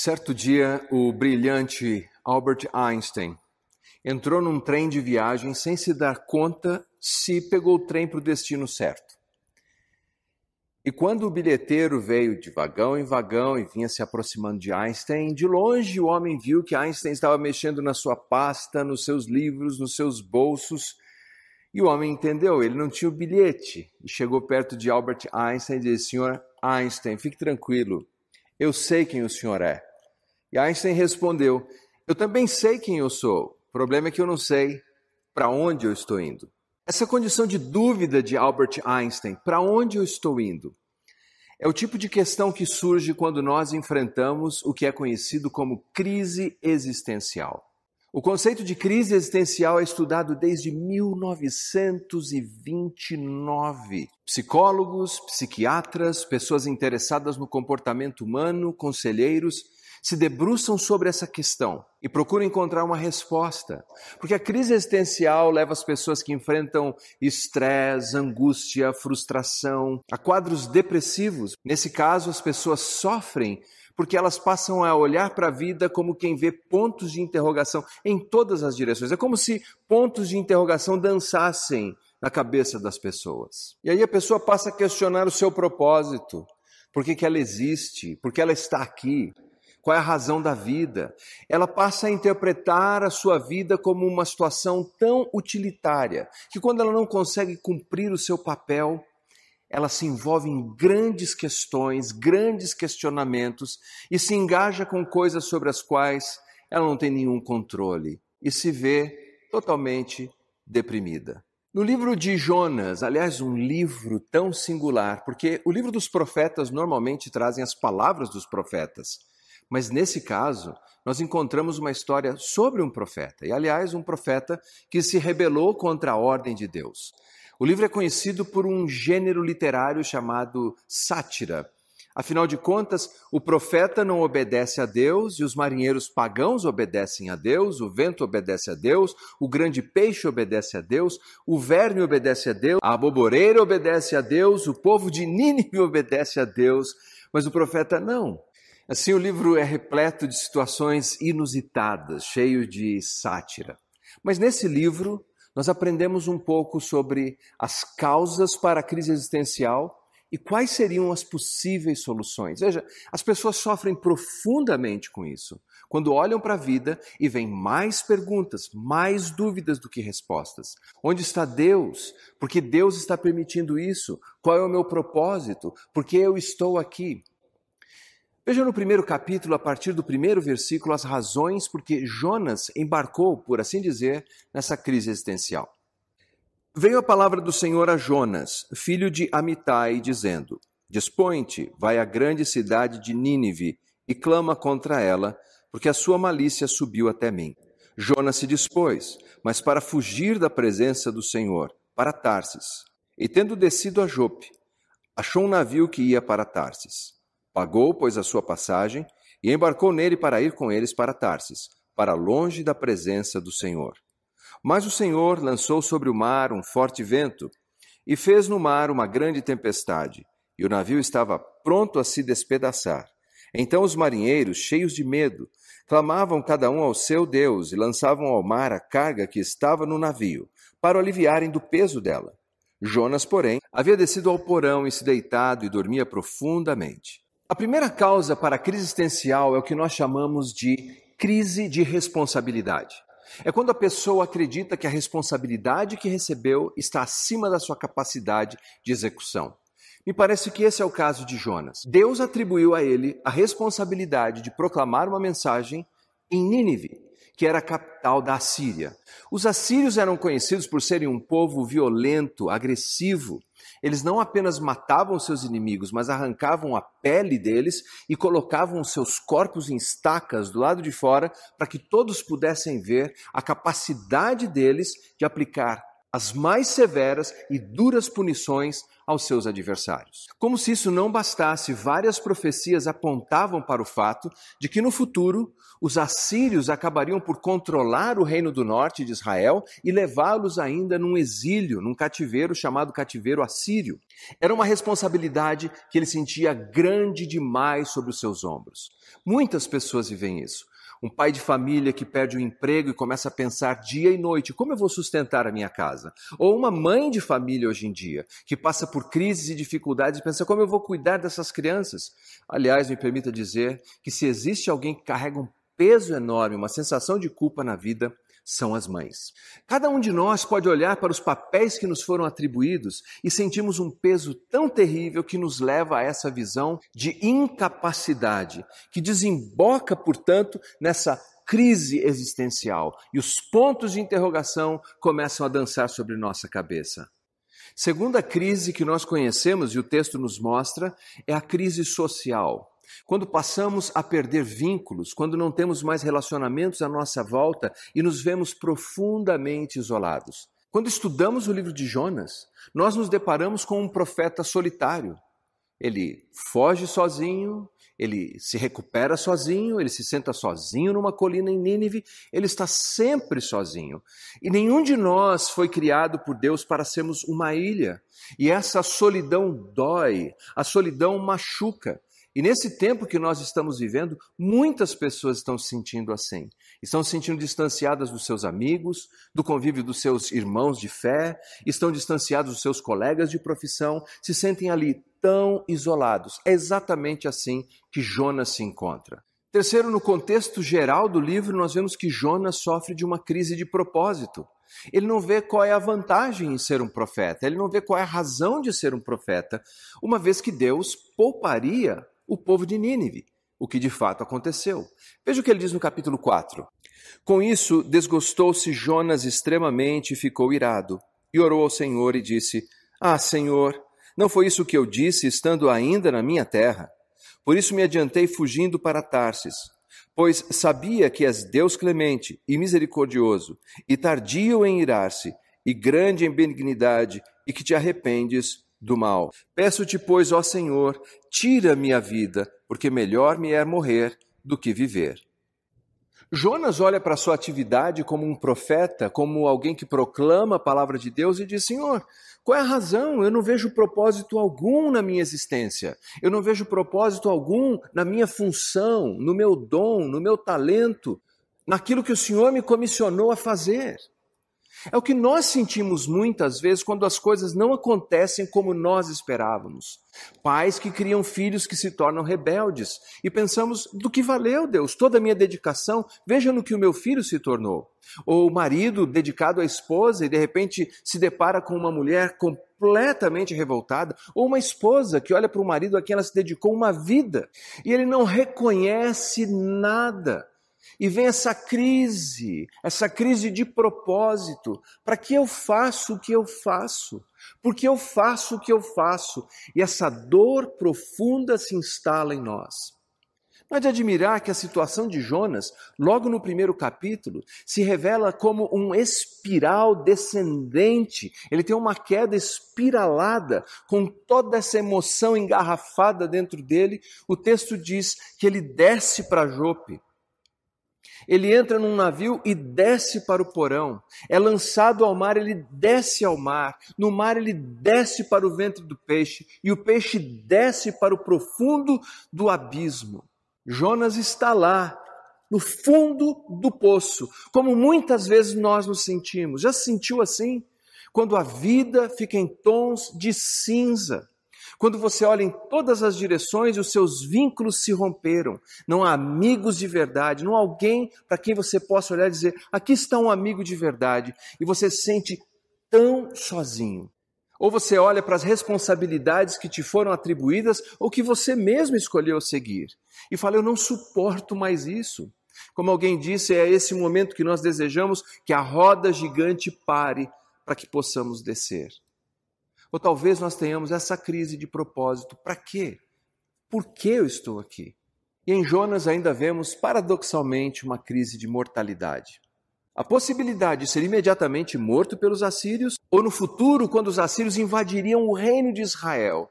Certo dia, o brilhante Albert Einstein entrou num trem de viagem sem se dar conta se pegou o trem para o destino certo. E quando o bilheteiro veio de vagão em vagão e vinha se aproximando de Einstein, de longe o homem viu que Einstein estava mexendo na sua pasta, nos seus livros, nos seus bolsos. E o homem entendeu, ele não tinha o bilhete. E chegou perto de Albert Einstein e disse: Senhor Einstein, fique tranquilo, eu sei quem o senhor é. E Einstein respondeu: Eu também sei quem eu sou. O problema é que eu não sei para onde eu estou indo. Essa condição de dúvida de Albert Einstein, para onde eu estou indo? É o tipo de questão que surge quando nós enfrentamos o que é conhecido como crise existencial. O conceito de crise existencial é estudado desde 1929. Psicólogos, psiquiatras, pessoas interessadas no comportamento humano, conselheiros, se debruçam sobre essa questão e procuram encontrar uma resposta. Porque a crise existencial leva as pessoas que enfrentam estresse, angústia, frustração, a quadros depressivos. Nesse caso, as pessoas sofrem porque elas passam a olhar para a vida como quem vê pontos de interrogação em todas as direções. É como se pontos de interrogação dançassem na cabeça das pessoas. E aí a pessoa passa a questionar o seu propósito. Por que, que ela existe? Por que ela está aqui? Qual é a razão da vida? Ela passa a interpretar a sua vida como uma situação tão utilitária que, quando ela não consegue cumprir o seu papel, ela se envolve em grandes questões, grandes questionamentos e se engaja com coisas sobre as quais ela não tem nenhum controle e se vê totalmente deprimida. No livro de Jonas, aliás, um livro tão singular, porque o livro dos profetas normalmente trazem as palavras dos profetas, mas nesse caso, nós encontramos uma história sobre um profeta, e aliás, um profeta que se rebelou contra a ordem de Deus. O livro é conhecido por um gênero literário chamado sátira. Afinal de contas, o profeta não obedece a Deus e os marinheiros pagãos obedecem a Deus, o vento obedece a Deus, o grande peixe obedece a Deus, o verme obedece a Deus, a aboboreira obedece a Deus, o povo de Nínive obedece a Deus, mas o profeta não. Assim, o livro é repleto de situações inusitadas, cheio de sátira. Mas nesse livro, nós aprendemos um pouco sobre as causas para a crise existencial e quais seriam as possíveis soluções. Veja, as pessoas sofrem profundamente com isso. Quando olham para a vida e vêm mais perguntas, mais dúvidas do que respostas. Onde está Deus? Por que Deus está permitindo isso? Qual é o meu propósito? Por que eu estou aqui? Veja no primeiro capítulo, a partir do primeiro versículo, as razões por que Jonas embarcou, por assim dizer, nessa crise existencial. Veio a palavra do Senhor a Jonas, filho de Amitai, dizendo: Dispõe-te, vai à grande cidade de Nínive e clama contra ela, porque a sua malícia subiu até mim. Jonas se dispôs, mas para fugir da presença do Senhor, para Tarsis. E tendo descido a Jope, achou um navio que ia para Tarsis. Pagou, pois, a sua passagem e embarcou nele para ir com eles para Tarsis, para longe da presença do Senhor. Mas o Senhor lançou sobre o mar um forte vento e fez no mar uma grande tempestade, e o navio estava pronto a se despedaçar. Então os marinheiros, cheios de medo, clamavam cada um ao seu Deus e lançavam ao mar a carga que estava no navio, para o aliviarem do peso dela. Jonas, porém, havia descido ao porão e se deitado e dormia profundamente. A primeira causa para a crise existencial é o que nós chamamos de crise de responsabilidade. É quando a pessoa acredita que a responsabilidade que recebeu está acima da sua capacidade de execução. Me parece que esse é o caso de Jonas. Deus atribuiu a ele a responsabilidade de proclamar uma mensagem em Nínive, que era a capital da Assíria. Os assírios eram conhecidos por serem um povo violento, agressivo, eles não apenas matavam seus inimigos, mas arrancavam a pele deles e colocavam seus corpos em estacas do lado de fora para que todos pudessem ver a capacidade deles de aplicar as mais severas e duras punições aos seus adversários. Como se isso não bastasse, várias profecias apontavam para o fato de que no futuro os assírios acabariam por controlar o reino do norte de Israel e levá-los ainda num exílio, num cativeiro chamado cativeiro assírio. Era uma responsabilidade que ele sentia grande demais sobre os seus ombros. Muitas pessoas vivem isso um pai de família que perde o emprego e começa a pensar dia e noite: como eu vou sustentar a minha casa? Ou uma mãe de família hoje em dia que passa por crises e dificuldades e pensa: como eu vou cuidar dessas crianças? Aliás, me permita dizer que se existe alguém que carrega um peso enorme, uma sensação de culpa na vida, são as mães. Cada um de nós pode olhar para os papéis que nos foram atribuídos e sentimos um peso tão terrível que nos leva a essa visão de incapacidade, que desemboca, portanto, nessa crise existencial e os pontos de interrogação começam a dançar sobre nossa cabeça. Segunda crise que nós conhecemos e o texto nos mostra é a crise social. Quando passamos a perder vínculos, quando não temos mais relacionamentos à nossa volta e nos vemos profundamente isolados. Quando estudamos o livro de Jonas, nós nos deparamos com um profeta solitário. Ele foge sozinho, ele se recupera sozinho, ele se senta sozinho numa colina em Nínive, ele está sempre sozinho. E nenhum de nós foi criado por Deus para sermos uma ilha. E essa solidão dói, a solidão machuca. E nesse tempo que nós estamos vivendo, muitas pessoas estão se sentindo assim. Estão se sentindo distanciadas dos seus amigos, do convívio dos seus irmãos de fé, estão distanciados dos seus colegas de profissão, se sentem ali tão isolados. É exatamente assim que Jonas se encontra. Terceiro, no contexto geral do livro, nós vemos que Jonas sofre de uma crise de propósito. Ele não vê qual é a vantagem em ser um profeta, ele não vê qual é a razão de ser um profeta, uma vez que Deus pouparia o povo de Nínive, o que de fato aconteceu. Veja o que ele diz no capítulo 4. Com isso, desgostou-se Jonas extremamente e ficou irado, e orou ao Senhor e disse: Ah, Senhor, não foi isso que eu disse estando ainda na minha terra? Por isso me adiantei fugindo para Tarsis, pois sabia que és Deus clemente e misericordioso, e tardio em irar-se, e grande em benignidade, e que te arrependes do mal. Peço-te, pois, ó Senhor, tira minha vida, porque melhor me é morrer do que viver. Jonas olha para a sua atividade como um profeta, como alguém que proclama a palavra de Deus e diz: Senhor, qual é a razão? Eu não vejo propósito algum na minha existência. Eu não vejo propósito algum na minha função, no meu dom, no meu talento, naquilo que o Senhor me comissionou a fazer. É o que nós sentimos muitas vezes quando as coisas não acontecem como nós esperávamos. Pais que criam filhos que se tornam rebeldes e pensamos: do que valeu, Deus, toda a minha dedicação? Veja no que o meu filho se tornou. Ou o marido dedicado à esposa e de repente se depara com uma mulher completamente revoltada, ou uma esposa que olha para o marido a quem ela se dedicou uma vida e ele não reconhece nada. E vem essa crise, essa crise de propósito. Para que eu faço o que eu faço? Porque eu faço o que eu faço? E essa dor profunda se instala em nós. Não é de admirar que a situação de Jonas, logo no primeiro capítulo, se revela como um espiral descendente. Ele tem uma queda espiralada, com toda essa emoção engarrafada dentro dele. O texto diz que ele desce para Jope. Ele entra num navio e desce para o porão. É lançado ao mar, ele desce ao mar. No mar, ele desce para o ventre do peixe. E o peixe desce para o profundo do abismo. Jonas está lá, no fundo do poço, como muitas vezes nós nos sentimos. Já se sentiu assim? Quando a vida fica em tons de cinza quando você olha em todas as direções os seus vínculos se romperam, não há amigos de verdade, não há alguém para quem você possa olhar e dizer: aqui está um amigo de verdade, e você se sente tão sozinho. Ou você olha para as responsabilidades que te foram atribuídas ou que você mesmo escolheu seguir e fala: Eu não suporto mais isso. Como alguém disse, é esse momento que nós desejamos que a roda gigante pare para que possamos descer. Ou talvez nós tenhamos essa crise de propósito. Para quê? Por que eu estou aqui? E em Jonas ainda vemos, paradoxalmente, uma crise de mortalidade. A possibilidade de ser imediatamente morto pelos assírios, ou no futuro, quando os assírios invadiriam o reino de Israel.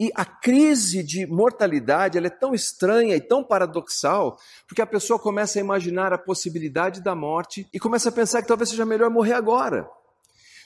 E a crise de mortalidade é tão estranha e tão paradoxal, porque a pessoa começa a imaginar a possibilidade da morte e começa a pensar que talvez seja melhor morrer agora.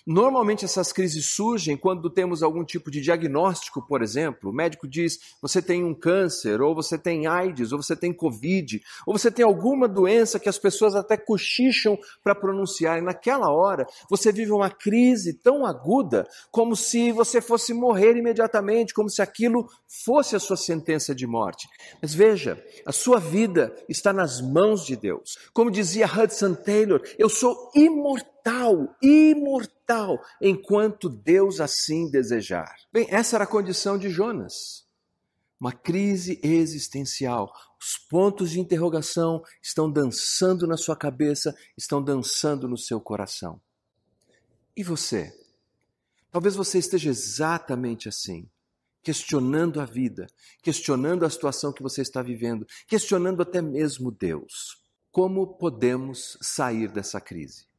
Normalmente essas crises surgem quando temos algum tipo de diagnóstico, por exemplo. O médico diz: você tem um câncer, ou você tem AIDS, ou você tem Covid, ou você tem alguma doença que as pessoas até cochicham para pronunciar. E naquela hora você vive uma crise tão aguda como se você fosse morrer imediatamente, como se aquilo fosse a sua sentença de morte. Mas veja, a sua vida está nas mãos de Deus. Como dizia Hudson Taylor, eu sou imortal imortal, imortal, enquanto Deus assim desejar. Bem, essa era a condição de Jonas. Uma crise existencial. Os pontos de interrogação estão dançando na sua cabeça, estão dançando no seu coração. E você? Talvez você esteja exatamente assim, questionando a vida, questionando a situação que você está vivendo, questionando até mesmo Deus. Como podemos sair dessa crise?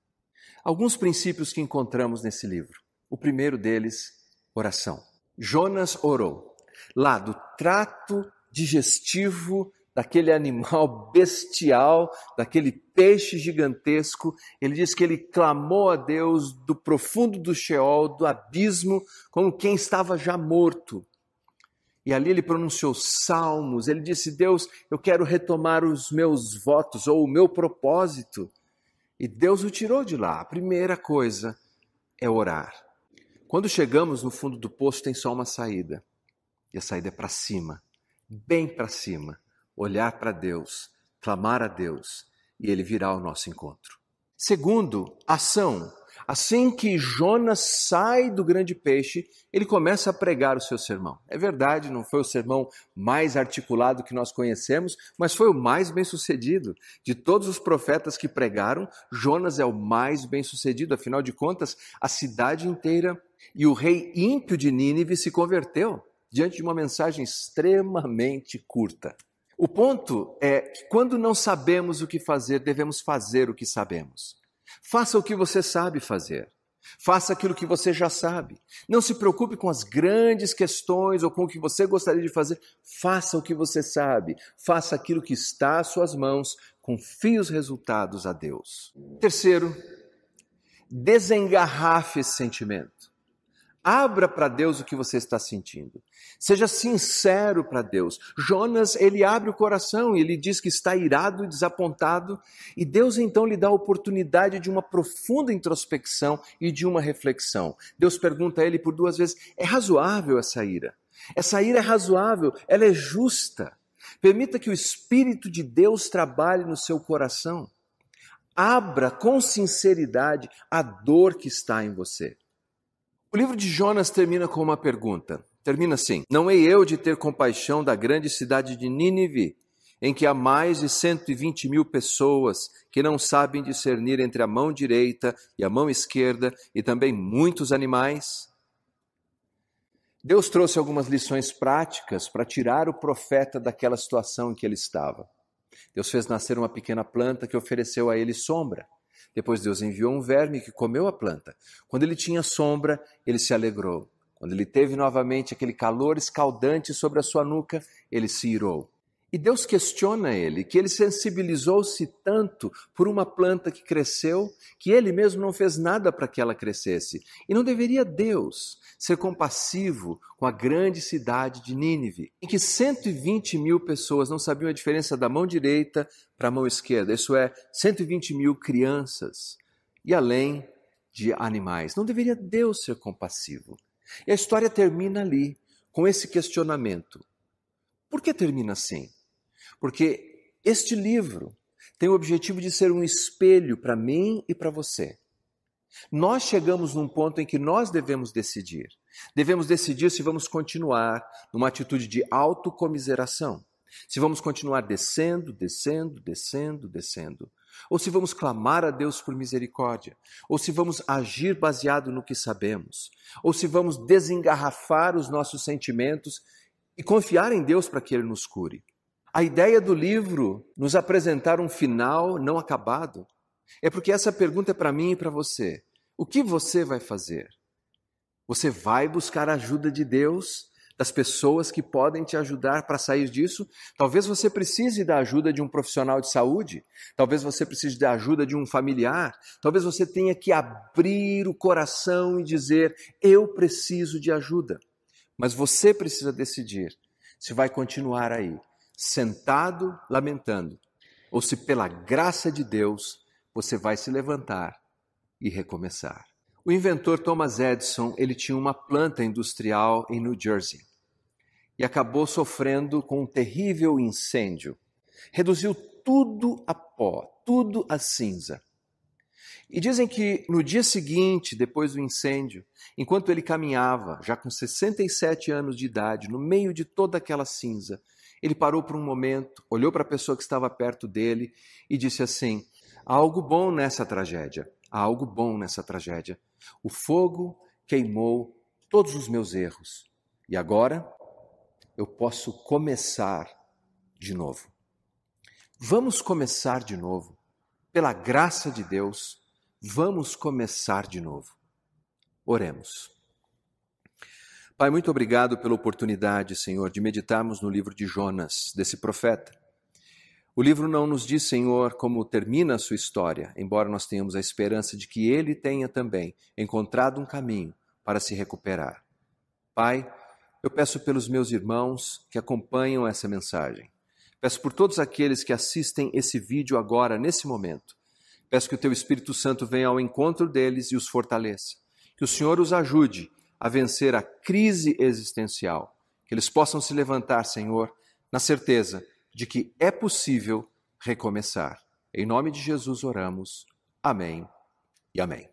Alguns princípios que encontramos nesse livro. O primeiro deles, oração. Jonas orou. Lá do trato digestivo daquele animal bestial, daquele peixe gigantesco, ele diz que ele clamou a Deus do profundo do Sheol, do abismo, como quem estava já morto. E ali ele pronunciou salmos, ele disse: Deus, eu quero retomar os meus votos ou o meu propósito. E Deus o tirou de lá. A primeira coisa é orar. Quando chegamos no fundo do poço, tem só uma saída. E a saída é para cima, bem para cima. Olhar para Deus, clamar a Deus, e Ele virá ao nosso encontro. Segundo, ação. Assim que Jonas sai do grande peixe, ele começa a pregar o seu sermão. É verdade, não foi o sermão mais articulado que nós conhecemos, mas foi o mais bem sucedido. De todos os profetas que pregaram, Jonas é o mais bem sucedido. Afinal de contas, a cidade inteira e o rei ímpio de Nínive se converteu diante de uma mensagem extremamente curta. O ponto é que quando não sabemos o que fazer, devemos fazer o que sabemos. Faça o que você sabe fazer. Faça aquilo que você já sabe. Não se preocupe com as grandes questões ou com o que você gostaria de fazer. Faça o que você sabe. Faça aquilo que está às suas mãos. Confie os resultados a Deus. Terceiro, desengarrafe esse sentimento. Abra para Deus o que você está sentindo. Seja sincero para Deus. Jonas, ele abre o coração e ele diz que está irado e desapontado, e Deus então lhe dá a oportunidade de uma profunda introspecção e de uma reflexão. Deus pergunta a ele por duas vezes: é razoável essa ira? Essa ira é razoável, ela é justa. Permita que o Espírito de Deus trabalhe no seu coração. Abra com sinceridade a dor que está em você. O livro de Jonas termina com uma pergunta. Termina assim: Não hei eu de ter compaixão da grande cidade de Nínive, em que há mais de 120 mil pessoas que não sabem discernir entre a mão direita e a mão esquerda, e também muitos animais? Deus trouxe algumas lições práticas para tirar o profeta daquela situação em que ele estava. Deus fez nascer uma pequena planta que ofereceu a ele sombra. Depois Deus enviou um verme que comeu a planta. Quando ele tinha sombra, ele se alegrou. Quando ele teve novamente aquele calor escaldante sobre a sua nuca, ele se irou. E Deus questiona ele, que ele sensibilizou-se tanto por uma planta que cresceu, que ele mesmo não fez nada para que ela crescesse. E não deveria Deus ser compassivo com a grande cidade de Nínive, em que 120 mil pessoas não sabiam a diferença da mão direita para a mão esquerda, isso é, 120 mil crianças, e além de animais. Não deveria Deus ser compassivo. E a história termina ali, com esse questionamento. Por que termina assim? Porque este livro tem o objetivo de ser um espelho para mim e para você. Nós chegamos num ponto em que nós devemos decidir. Devemos decidir se vamos continuar numa atitude de autocomiseração, se vamos continuar descendo, descendo, descendo, descendo, ou se vamos clamar a Deus por misericórdia, ou se vamos agir baseado no que sabemos, ou se vamos desengarrafar os nossos sentimentos e confiar em Deus para que Ele nos cure. A ideia do livro nos apresentar um final não acabado É porque essa pergunta é para mim e para você. O que você vai fazer? Você vai buscar a ajuda de Deus, das pessoas que podem te ajudar para sair disso? Talvez você precise da ajuda de um profissional de saúde, talvez você precise da ajuda de um familiar, talvez você tenha que abrir o coração e dizer: Eu preciso de ajuda. Mas você precisa decidir se vai continuar aí, sentado, lamentando, ou se pela graça de Deus você vai se levantar e recomeçar. O inventor Thomas Edison, ele tinha uma planta industrial em New Jersey e acabou sofrendo com um terrível incêndio. Reduziu tudo a pó, tudo a cinza. E dizem que no dia seguinte, depois do incêndio, enquanto ele caminhava, já com 67 anos de idade, no meio de toda aquela cinza, ele parou por um momento, olhou para a pessoa que estava perto dele e disse assim: Há algo bom nessa tragédia, há algo bom nessa tragédia. O fogo queimou todos os meus erros e agora eu posso começar de novo. Vamos começar de novo. Pela graça de Deus, vamos começar de novo. Oremos. Pai, muito obrigado pela oportunidade, Senhor, de meditarmos no livro de Jonas, desse profeta. O livro não nos diz, Senhor, como termina a sua história, embora nós tenhamos a esperança de que ele tenha também encontrado um caminho para se recuperar. Pai, eu peço pelos meus irmãos que acompanham essa mensagem. Peço por todos aqueles que assistem esse vídeo agora, nesse momento. Peço que o Teu Espírito Santo venha ao encontro deles e os fortaleça. Que o Senhor os ajude a vencer a crise existencial, que eles possam se levantar, Senhor, na certeza de que é possível recomeçar. Em nome de Jesus oramos. Amém e amém.